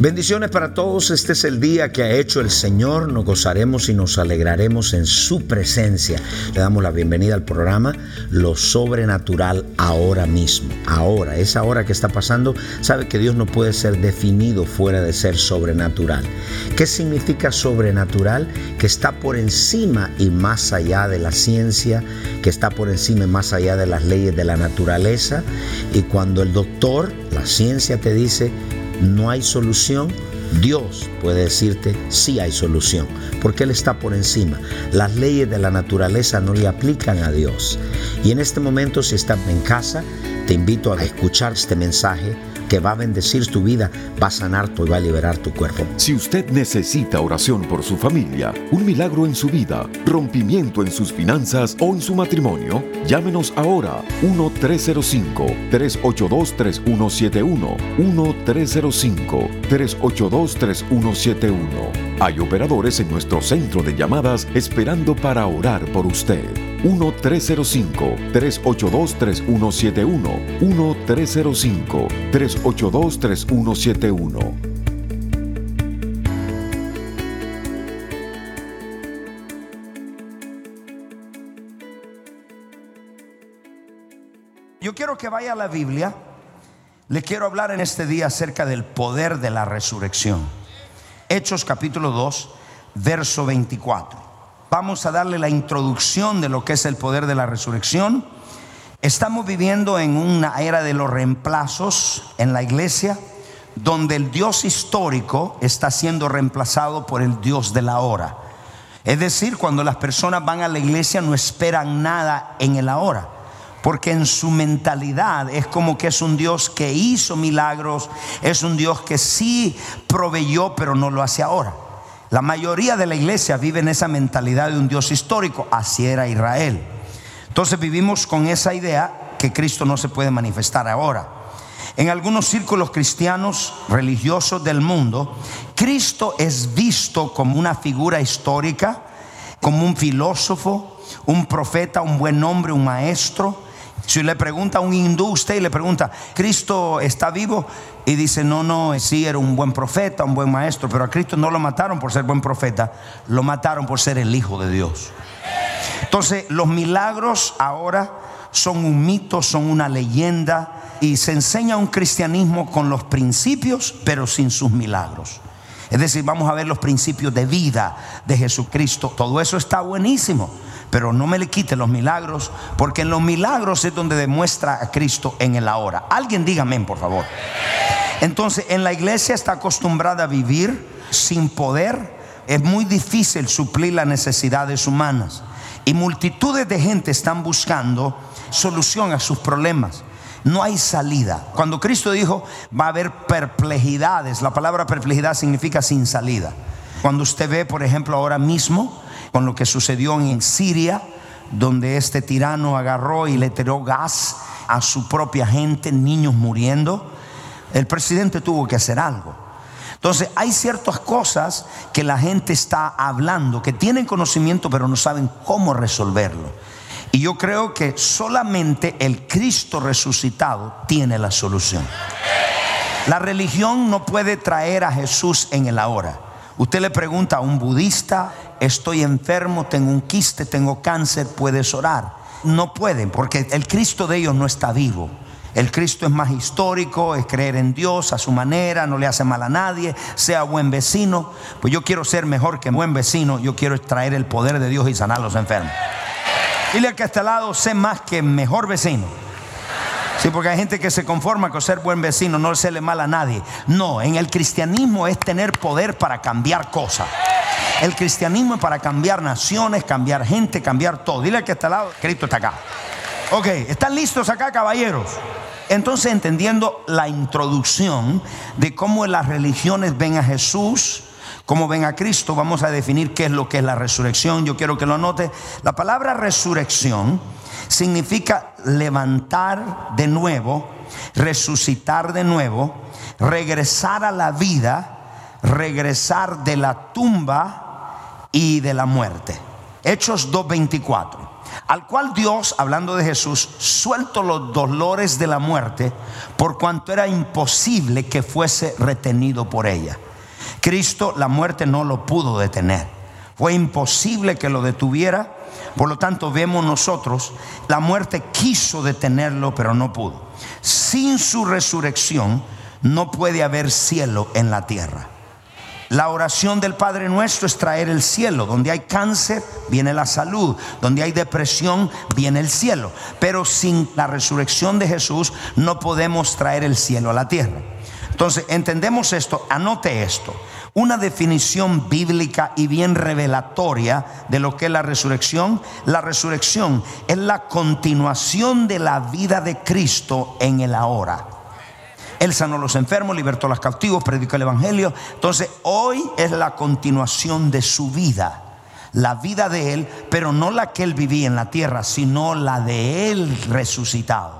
Bendiciones para todos, este es el día que ha hecho el Señor, nos gozaremos y nos alegraremos en su presencia. Le damos la bienvenida al programa Lo Sobrenatural ahora mismo. Ahora, esa hora que está pasando, sabe que Dios no puede ser definido fuera de ser sobrenatural. ¿Qué significa sobrenatural? Que está por encima y más allá de la ciencia, que está por encima y más allá de las leyes de la naturaleza. Y cuando el doctor, la ciencia te dice, no hay solución, Dios puede decirte sí hay solución, porque Él está por encima. Las leyes de la naturaleza no le aplican a Dios. Y en este momento, si estás en casa, te invito a escuchar este mensaje que va a bendecir tu vida, va a sanar tu y va a liberar tu cuerpo. Si usted necesita oración por su familia, un milagro en su vida, rompimiento en sus finanzas o en su matrimonio, llámenos ahora 1-305-382-3171. 1-305-382-3171. Hay operadores en nuestro centro de llamadas esperando para orar por usted. 1-305-382-3171. 1-305-382-3171. Yo quiero que vaya a la Biblia. Le quiero hablar en este día acerca del poder de la resurrección. Hechos capítulo 2, verso 24 vamos a darle la introducción de lo que es el poder de la resurrección. Estamos viviendo en una era de los reemplazos en la iglesia, donde el Dios histórico está siendo reemplazado por el Dios de la hora. Es decir, cuando las personas van a la iglesia no esperan nada en el ahora, porque en su mentalidad es como que es un Dios que hizo milagros, es un Dios que sí proveyó, pero no lo hace ahora. La mayoría de la iglesia vive en esa mentalidad de un Dios histórico, así era Israel. Entonces vivimos con esa idea que Cristo no se puede manifestar ahora. En algunos círculos cristianos religiosos del mundo, Cristo es visto como una figura histórica, como un filósofo, un profeta, un buen hombre, un maestro, si le pregunta a un hindú, usted y le pregunta, ¿Cristo está vivo? Y dice, no, no, sí era un buen profeta, un buen maestro, pero a Cristo no lo mataron por ser buen profeta, lo mataron por ser el Hijo de Dios. Entonces, los milagros ahora son un mito, son una leyenda y se enseña un cristianismo con los principios, pero sin sus milagros. Es decir, vamos a ver los principios de vida de Jesucristo. Todo eso está buenísimo pero no me le quite los milagros, porque en los milagros es donde demuestra a Cristo en el ahora. Alguien diga amén, por favor. Entonces, en la iglesia está acostumbrada a vivir sin poder. Es muy difícil suplir las necesidades humanas. Y multitudes de gente están buscando solución a sus problemas. No hay salida. Cuando Cristo dijo va a haber perplejidades, la palabra perplejidad significa sin salida. Cuando usted ve, por ejemplo, ahora mismo con lo que sucedió en Siria, donde este tirano agarró y le tiró gas a su propia gente, niños muriendo. El presidente tuvo que hacer algo. Entonces hay ciertas cosas que la gente está hablando, que tienen conocimiento pero no saben cómo resolverlo. Y yo creo que solamente el Cristo resucitado tiene la solución. La religión no puede traer a Jesús en el ahora. Usted le pregunta a un budista, estoy enfermo, tengo un quiste, tengo cáncer, ¿puedes orar? No pueden, porque el Cristo de ellos no está vivo. El Cristo es más histórico, es creer en Dios a su manera, no le hace mal a nadie, sea buen vecino. Pues yo quiero ser mejor que buen vecino, yo quiero extraer el poder de Dios y sanar a los enfermos. Dile al que está al lado, sé más que mejor vecino. Sí, porque hay gente que se conforma con ser buen vecino, no hacerle mal a nadie. No, en el cristianismo es tener poder para cambiar cosas. El cristianismo es para cambiar naciones, cambiar gente, cambiar todo. Dile que está al lado, Cristo está acá. Ok, ¿están listos acá, caballeros? Entonces, entendiendo la introducción de cómo las religiones ven a Jesús, cómo ven a Cristo, vamos a definir qué es lo que es la resurrección. Yo quiero que lo note. La palabra resurrección significa levantar de nuevo, resucitar de nuevo, regresar a la vida, regresar de la tumba y de la muerte. Hechos 2.24. Al cual Dios, hablando de Jesús, suelto los dolores de la muerte por cuanto era imposible que fuese retenido por ella. Cristo la muerte no lo pudo detener. Fue imposible que lo detuviera. Por lo tanto, vemos nosotros, la muerte quiso detenerlo, pero no pudo. Sin su resurrección no puede haber cielo en la tierra. La oración del Padre nuestro es traer el cielo. Donde hay cáncer, viene la salud. Donde hay depresión, viene el cielo. Pero sin la resurrección de Jesús no podemos traer el cielo a la tierra. Entonces, entendemos esto, anote esto. Una definición bíblica y bien revelatoria de lo que es la resurrección. La resurrección es la continuación de la vida de Cristo en el ahora. Él sanó a los enfermos, libertó a los cautivos, predicó el Evangelio. Entonces, hoy es la continuación de su vida. La vida de Él, pero no la que Él vivía en la tierra, sino la de Él resucitado.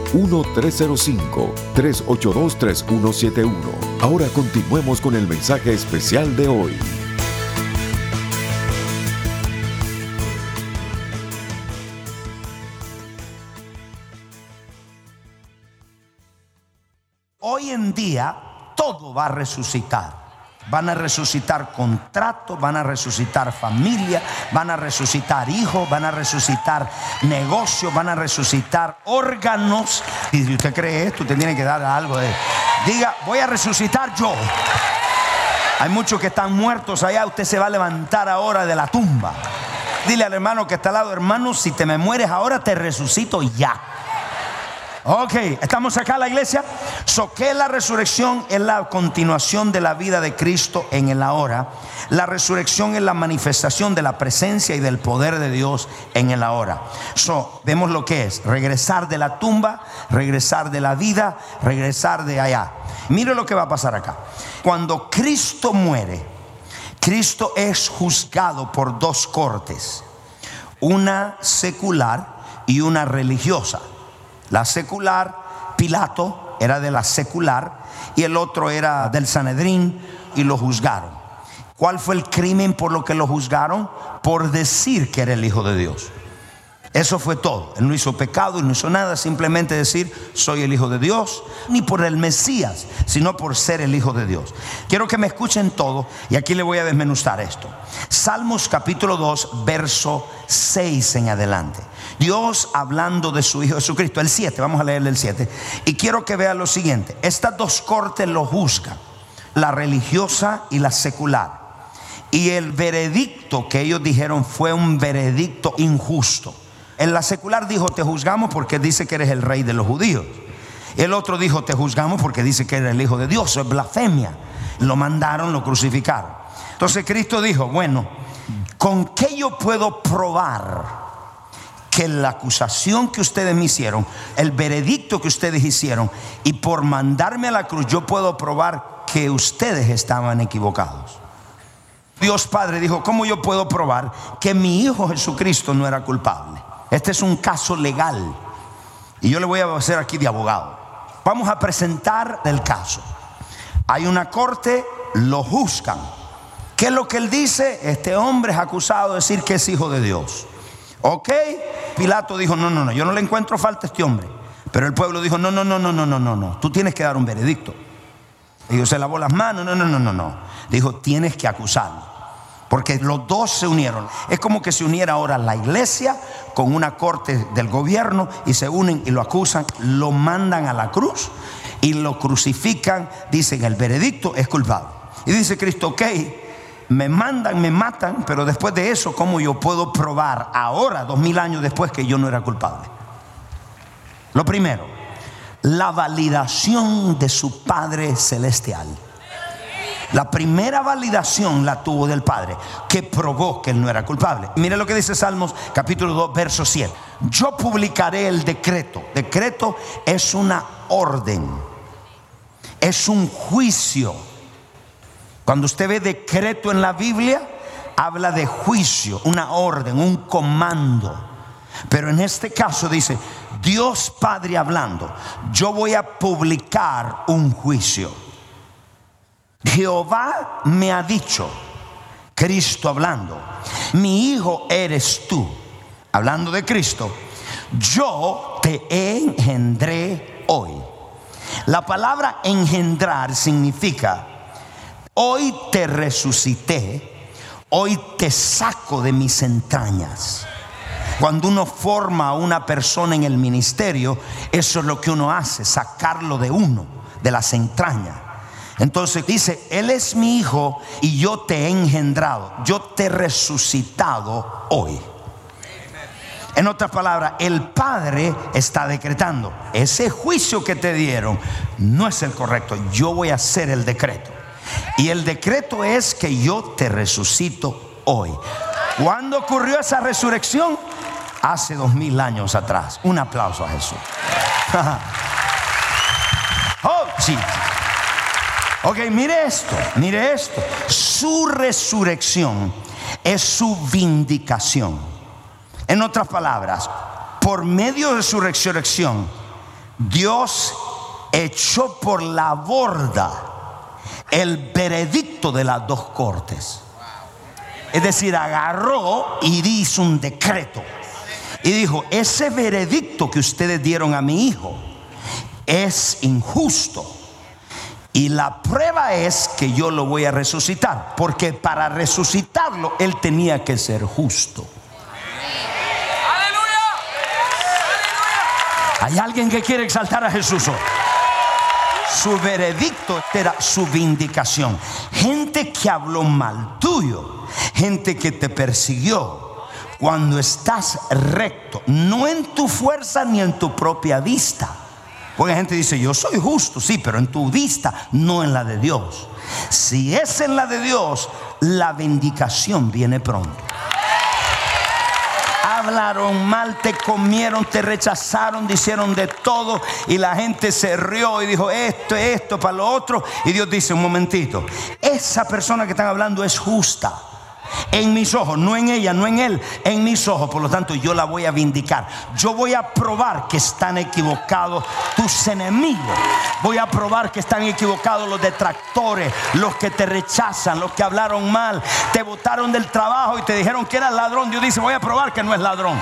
1-305-382-3171. Ahora continuemos con el mensaje especial de hoy. Hoy en día todo va a resucitar. Van a resucitar contratos, van a resucitar familia, van a resucitar hijos, van a resucitar negocios, van a resucitar órganos. Y si usted cree esto, usted tiene que dar algo de... Diga, voy a resucitar yo. Hay muchos que están muertos allá, usted se va a levantar ahora de la tumba. Dile al hermano que está al lado, hermano, si te me mueres ahora, te resucito ya. Ok, estamos acá en la iglesia. So que la resurrección es la continuación de la vida de Cristo en el ahora. La resurrección es la manifestación de la presencia y del poder de Dios en el ahora. So, vemos lo que es regresar de la tumba, regresar de la vida, regresar de allá. Mire lo que va a pasar acá. Cuando Cristo muere, Cristo es juzgado por dos cortes, una secular y una religiosa. La secular, Pilato era de la secular y el otro era del Sanedrín y lo juzgaron. ¿Cuál fue el crimen por lo que lo juzgaron? Por decir que era el Hijo de Dios. Eso fue todo. Él no hizo pecado y no hizo nada, simplemente decir, soy el Hijo de Dios, ni por el Mesías, sino por ser el Hijo de Dios. Quiero que me escuchen todo y aquí le voy a desmenuzar esto. Salmos capítulo 2, verso 6 en adelante. Dios hablando de su Hijo Jesucristo, el 7, vamos a leerle el 7. Y quiero que vean lo siguiente, estas dos cortes lo juzgan, la religiosa y la secular. Y el veredicto que ellos dijeron fue un veredicto injusto. En la secular dijo, te juzgamos porque dice que eres el rey de los judíos. El otro dijo, te juzgamos porque dice que eres el hijo de Dios. es blasfemia. Lo mandaron, lo crucificaron. Entonces Cristo dijo, bueno, ¿con qué yo puedo probar que la acusación que ustedes me hicieron, el veredicto que ustedes hicieron, y por mandarme a la cruz, yo puedo probar que ustedes estaban equivocados? Dios Padre dijo, ¿cómo yo puedo probar que mi Hijo Jesucristo no era culpable? Este es un caso legal. Y yo le voy a hacer aquí de abogado. Vamos a presentar el caso. Hay una corte, lo juzgan. ¿Qué es lo que él dice? Este hombre es acusado de decir que es hijo de Dios. ¿Ok? Pilato dijo, no, no, no, yo no le encuentro falta a este hombre. Pero el pueblo dijo, no, no, no, no, no, no, no, no. Tú tienes que dar un veredicto. Dijo, se lavó las manos, no, no, no, no, no. Dijo, tienes que acusarlo. Porque los dos se unieron. Es como que se uniera ahora la iglesia con una corte del gobierno y se unen y lo acusan, lo mandan a la cruz y lo crucifican. Dicen el veredicto es culpable. Y dice Cristo, ok, me mandan, me matan, pero después de eso, ¿cómo yo puedo probar ahora, dos mil años después, que yo no era culpable? Lo primero, la validación de su Padre Celestial. La primera validación la tuvo del Padre, que probó que él no era culpable. Mire lo que dice Salmos capítulo 2, verso 7. Yo publicaré el decreto. Decreto es una orden, es un juicio. Cuando usted ve decreto en la Biblia, habla de juicio, una orden, un comando. Pero en este caso dice, Dios Padre hablando, yo voy a publicar un juicio. Jehová me ha dicho, Cristo hablando, mi hijo eres tú, hablando de Cristo, yo te engendré hoy. La palabra engendrar significa, hoy te resucité, hoy te saco de mis entrañas. Cuando uno forma a una persona en el ministerio, eso es lo que uno hace, sacarlo de uno, de las entrañas. Entonces dice, Él es mi hijo y yo te he engendrado, yo te he resucitado hoy. En otras palabras, el Padre está decretando, ese juicio que te dieron no es el correcto, yo voy a hacer el decreto. Y el decreto es que yo te resucito hoy. ¿Cuándo ocurrió esa resurrección? Hace dos mil años atrás. Un aplauso a Jesús. oh, sí. Ok, mire esto, mire esto. Su resurrección es su vindicación. En otras palabras, por medio de su resurrección, Dios echó por la borda el veredicto de las dos cortes. Es decir, agarró y hizo un decreto. Y dijo, ese veredicto que ustedes dieron a mi hijo es injusto. Y la prueba es que yo lo voy a resucitar. Porque para resucitarlo, él tenía que ser justo. Hay alguien que quiere exaltar a Jesús hoy. Su veredicto era su vindicación. Gente que habló mal tuyo, gente que te persiguió, cuando estás recto, no en tu fuerza ni en tu propia vista. Porque la gente dice, yo soy justo, sí, pero en tu vista, no en la de Dios. Si es en la de Dios, la vindicación viene pronto. Hablaron mal, te comieron, te rechazaron, hicieron de todo y la gente se rió y dijo esto, esto, para lo otro. Y Dios dice, un momentito, esa persona que están hablando es justa en mis ojos, no en ella, no en él, en mis ojos. Por lo tanto, yo la voy a vindicar. Yo voy a probar que están equivocados tus enemigos. Voy a probar que están equivocados los detractores, los que te rechazan, los que hablaron mal, te botaron del trabajo y te dijeron que eras ladrón. Dios dice, voy a probar que no es ladrón.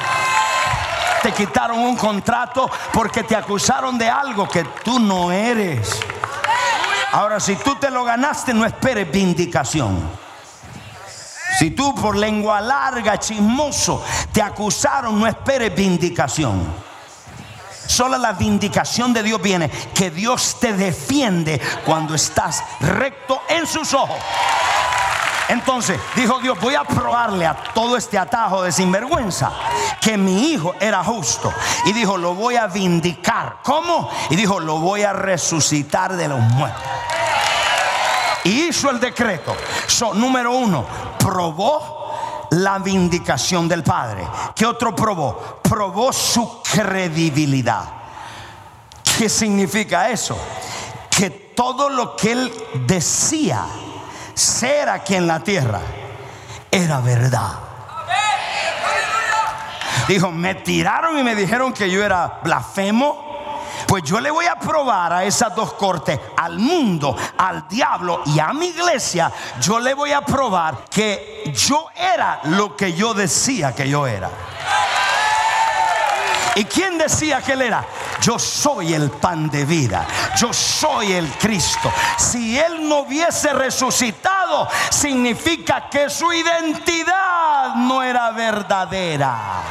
Te quitaron un contrato porque te acusaron de algo que tú no eres. Ahora, si tú te lo ganaste, no esperes vindicación. Si tú por lengua larga, chismoso, te acusaron, no esperes vindicación. Solo la vindicación de Dios viene, que Dios te defiende cuando estás recto en sus ojos. Entonces dijo Dios, voy a probarle a todo este atajo de sinvergüenza que mi hijo era justo. Y dijo, lo voy a vindicar. ¿Cómo? Y dijo, lo voy a resucitar de los muertos. Hizo el decreto. número uno, probó la vindicación del Padre. ¿Qué otro probó? Probó su credibilidad. ¿Qué significa eso? Que todo lo que él decía ser aquí en la tierra era verdad. Dijo, me tiraron y me dijeron que yo era blasfemo, pues yo le voy a probar a esas dos cortes, al mundo, al diablo y a mi iglesia, yo le voy a probar que yo era lo que yo decía que yo era. ¿Y quién decía que él era? Yo soy el pan de vida. Yo soy el Cristo. Si él no hubiese resucitado, significa que su identidad no era verdadera.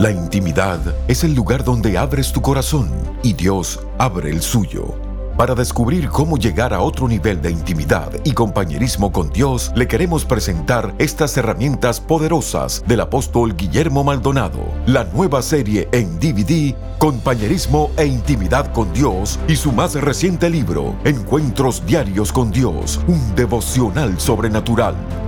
La intimidad es el lugar donde abres tu corazón y Dios abre el suyo. Para descubrir cómo llegar a otro nivel de intimidad y compañerismo con Dios, le queremos presentar estas herramientas poderosas del apóstol Guillermo Maldonado, la nueva serie en DVD, Compañerismo e Intimidad con Dios y su más reciente libro, Encuentros Diarios con Dios, un devocional sobrenatural.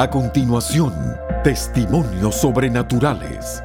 A continuación, testimonios sobrenaturales.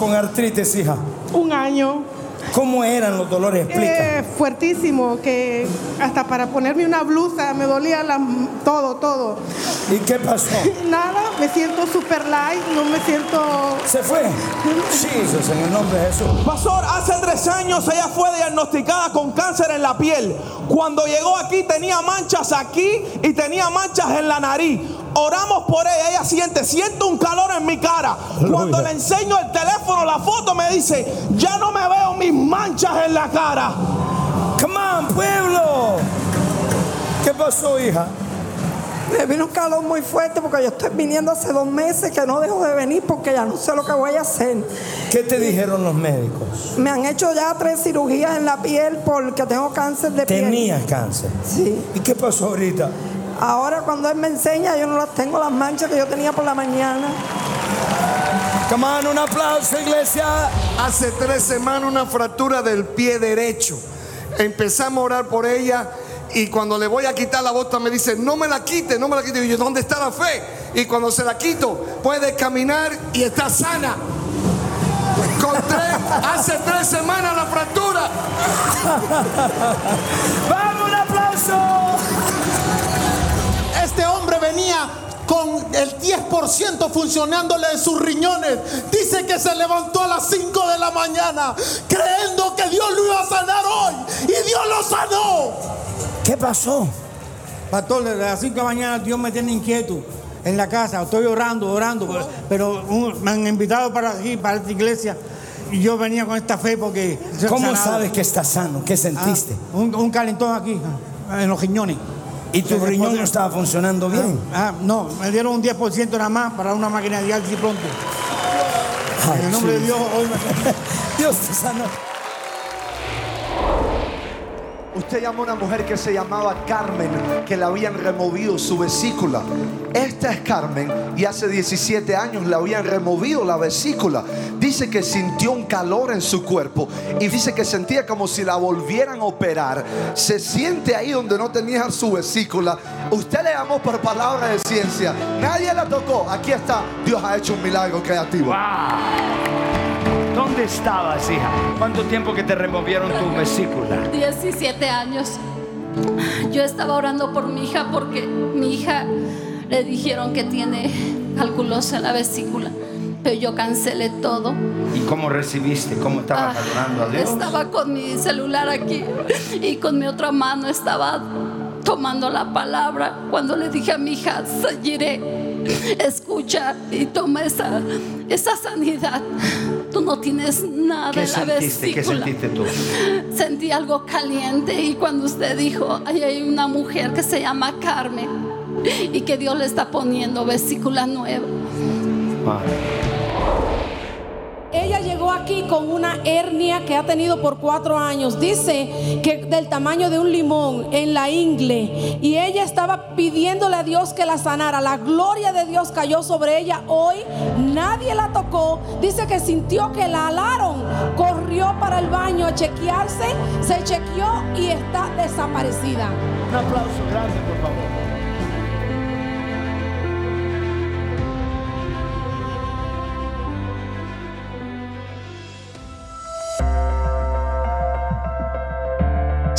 Con artritis, hija? Un año ¿Cómo eran los dolores? Explica. eh, fuertísimo, que hasta para ponerme una blusa me dolía la- todo, todo. ¿Y qué pasó? Nada, me siento super light, no me siento... ¿Se fue? Jesús, en el nombre de Jesús. Pastor, hace tres años ella fue diagnosticada con cáncer en la piel. Cuando llegó aquí tenía manchas aquí y tenía manchas en la nariz. Oramos por ella, ella siente, siento un calor en mi cara. Cuando le enseño el teléfono, la foto, me dice, ya no me veo mis manchas en la cara. Come on, pueblo. ¿Qué pasó, hija? Me vino un calor muy fuerte porque yo estoy viniendo hace dos meses que no dejo de venir porque ya no sé lo que voy a hacer. ¿Qué te dijeron los médicos? Me han hecho ya tres cirugías en la piel porque tengo cáncer de piel. Tenías cáncer. Sí. ¿Y qué pasó ahorita? Ahora cuando él me enseña yo no las tengo las manchas que yo tenía por la mañana. Come on, un aplauso, iglesia. Hace tres semanas una fractura del pie derecho. Empezamos a orar por ella y cuando le voy a quitar la bota me dice, no me la quite, no me la quite. Y yo, ¿dónde está la fe? Y cuando se la quito, puede caminar y está sana. Con tres, hace tres semanas la fractura. ¡Vamos, un aplauso! Venía con el 10% funcionándole de sus riñones. Dice que se levantó a las 5 de la mañana creyendo que Dios lo iba a sanar hoy. Y Dios lo sanó. ¿Qué pasó? Pastor, desde las 5 de la mañana Dios me tiene inquieto en la casa. Estoy orando, orando, pero un- me han invitado para aquí, para esta iglesia. Y yo venía con esta fe porque. ¿Cómo sanado. sabes que estás sano? ¿Qué Ah, sentiste? un, un calentón aquí, en los riñones. ¿Y tu riñón no estaba funcionando bien? Ah, no, me dieron un 10% nada más para una máquina de diálisis pronto. En el nombre de Dios, hoy me- Dios te sanó. Usted llamó a una mujer que se llamaba Carmen, que le habían removido su vesícula. Esta es Carmen y hace 17 años le habían removido la vesícula. Dice que sintió un calor en su cuerpo y dice que sentía como si la volvieran a operar. Se siente ahí donde no tenía su vesícula. Usted le llamó por palabra de ciencia. Nadie la tocó. Aquí está. Dios ha hecho un milagro creativo. ¿Dónde estabas, hija? ¿Cuánto tiempo que te removieron tu vesícula? 17 años. Yo estaba orando por mi hija porque mi hija le dijeron que tiene calculosa en la vesícula. Pero yo cancelé todo. ¿Y cómo recibiste? ¿Cómo estabas Ah, adorando a Dios? Estaba con mi celular aquí y con mi otra mano estaba tomando la palabra. Cuando le dije a mi hija, Sayire, escucha y toma esa, esa sanidad. Tú no tienes nada ¿Qué en la sentiste? ¿Qué vesícula. sentiste tú? Sentí algo caliente y cuando usted dijo, ahí hay una mujer que se llama Carmen y que Dios le está poniendo vesícula nueva. Aquí con una hernia que ha tenido por cuatro años. Dice que del tamaño de un limón en la ingle. Y ella estaba pidiéndole a Dios que la sanara. La gloria de Dios cayó sobre ella hoy. Nadie la tocó. Dice que sintió que la alaron. Corrió para el baño a chequearse. Se chequeó y está desaparecida. Un aplauso grande, por favor.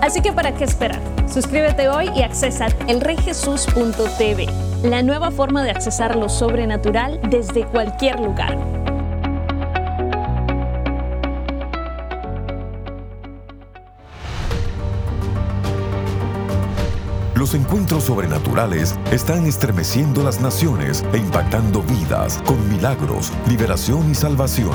Así que ¿para qué esperar? Suscríbete hoy y accesa elreyjesus.tv, la nueva forma de accesar lo sobrenatural desde cualquier lugar. Los encuentros sobrenaturales están estremeciendo las naciones e impactando vidas con milagros, liberación y salvación.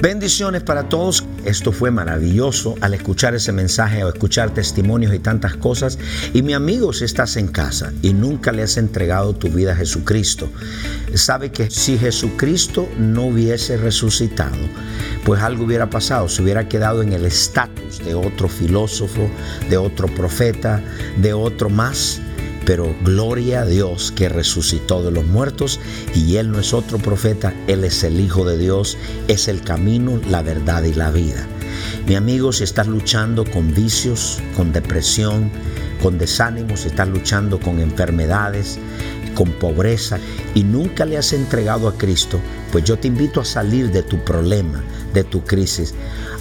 Bendiciones para todos. Esto fue maravilloso al escuchar ese mensaje o escuchar testimonios y tantas cosas. Y mi amigo, si estás en casa y nunca le has entregado tu vida a Jesucristo, sabe que si Jesucristo no hubiese resucitado, pues algo hubiera pasado. Se hubiera quedado en el estatus de otro filósofo, de otro profeta, de otro más pero gloria a Dios que resucitó de los muertos y Él no es otro profeta, Él es el Hijo de Dios, es el camino, la verdad y la vida. Mi amigo, si estás luchando con vicios, con depresión, con desánimo, si estás luchando con enfermedades, con pobreza y nunca le has entregado a Cristo, pues yo te invito a salir de tu problema, de tu crisis,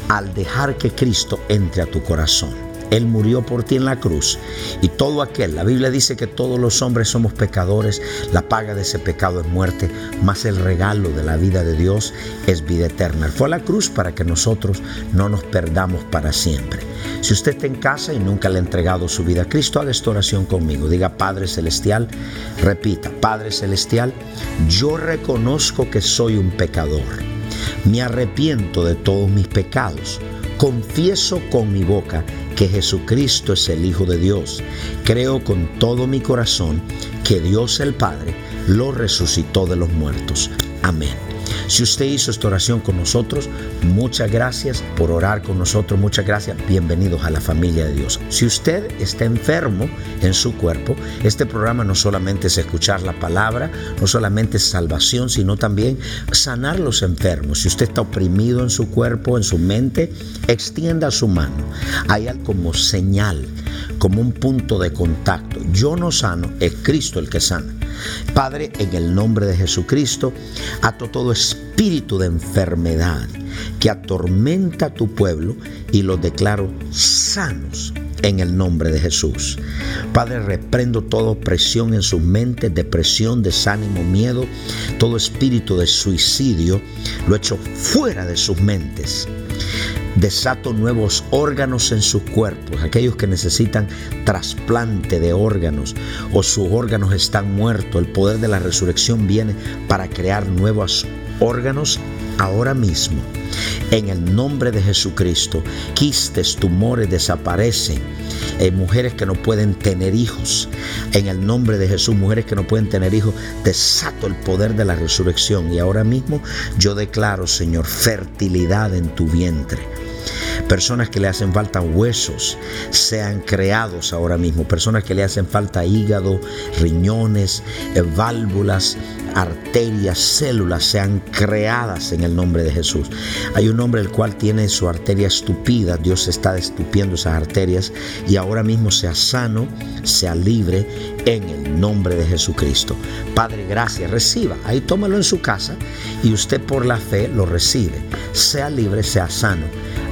al dejar que Cristo entre a tu corazón. Él murió por ti en la cruz. Y todo aquel, la Biblia dice que todos los hombres somos pecadores, la paga de ese pecado es muerte, mas el regalo de la vida de Dios es vida eterna. Él fue a la cruz para que nosotros no nos perdamos para siempre. Si usted está en casa y nunca le ha entregado su vida a Cristo, haga esta oración conmigo. Diga, Padre Celestial, repita, Padre Celestial, yo reconozco que soy un pecador. Me arrepiento de todos mis pecados. Confieso con mi boca que Jesucristo es el Hijo de Dios. Creo con todo mi corazón que Dios el Padre lo resucitó de los muertos. Amén. Si usted hizo esta oración con nosotros, muchas gracias por orar con nosotros, muchas gracias, bienvenidos a la familia de Dios. Si usted está enfermo en su cuerpo, este programa no solamente es escuchar la palabra, no solamente es salvación, sino también sanar los enfermos. Si usted está oprimido en su cuerpo, en su mente, extienda su mano. Hay algo como señal, como un punto de contacto. Yo no sano, es Cristo el que sana. Padre, en el nombre de Jesucristo, ato todo espíritu de enfermedad que atormenta a tu pueblo y los declaro sanos en el nombre de Jesús. Padre, reprendo toda opresión en sus mentes, depresión, desánimo, miedo, todo espíritu de suicidio, lo echo fuera de sus mentes. Desato nuevos órganos en sus cuerpos, aquellos que necesitan trasplante de órganos o sus órganos están muertos. El poder de la resurrección viene para crear nuevos órganos ahora mismo. En el nombre de Jesucristo, quistes, tumores desaparecen. Eh, mujeres que no pueden tener hijos. En el nombre de Jesús, mujeres que no pueden tener hijos, desato el poder de la resurrección. Y ahora mismo yo declaro, Señor, fertilidad en tu vientre. Personas que le hacen falta huesos sean creados ahora mismo. Personas que le hacen falta hígado, riñones, eh, válvulas, arterias, células sean creadas en el nombre de Jesús. Hay un hombre el cual tiene su arteria estupida, Dios está estupiendo esas arterias y ahora mismo sea sano, sea libre en el nombre de Jesucristo. Padre, gracias, reciba, ahí tómalo en su casa y usted por la fe lo recibe. Sea libre, sea sano.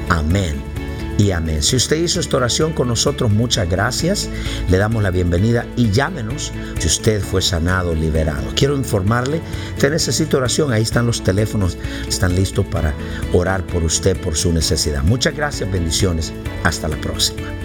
Amén y amén. Si usted hizo esta oración con nosotros, muchas gracias. Le damos la bienvenida y llámenos si usted fue sanado, liberado. Quiero informarle, usted necesita oración, ahí están los teléfonos, están listos para orar por usted, por su necesidad. Muchas gracias, bendiciones. Hasta la próxima.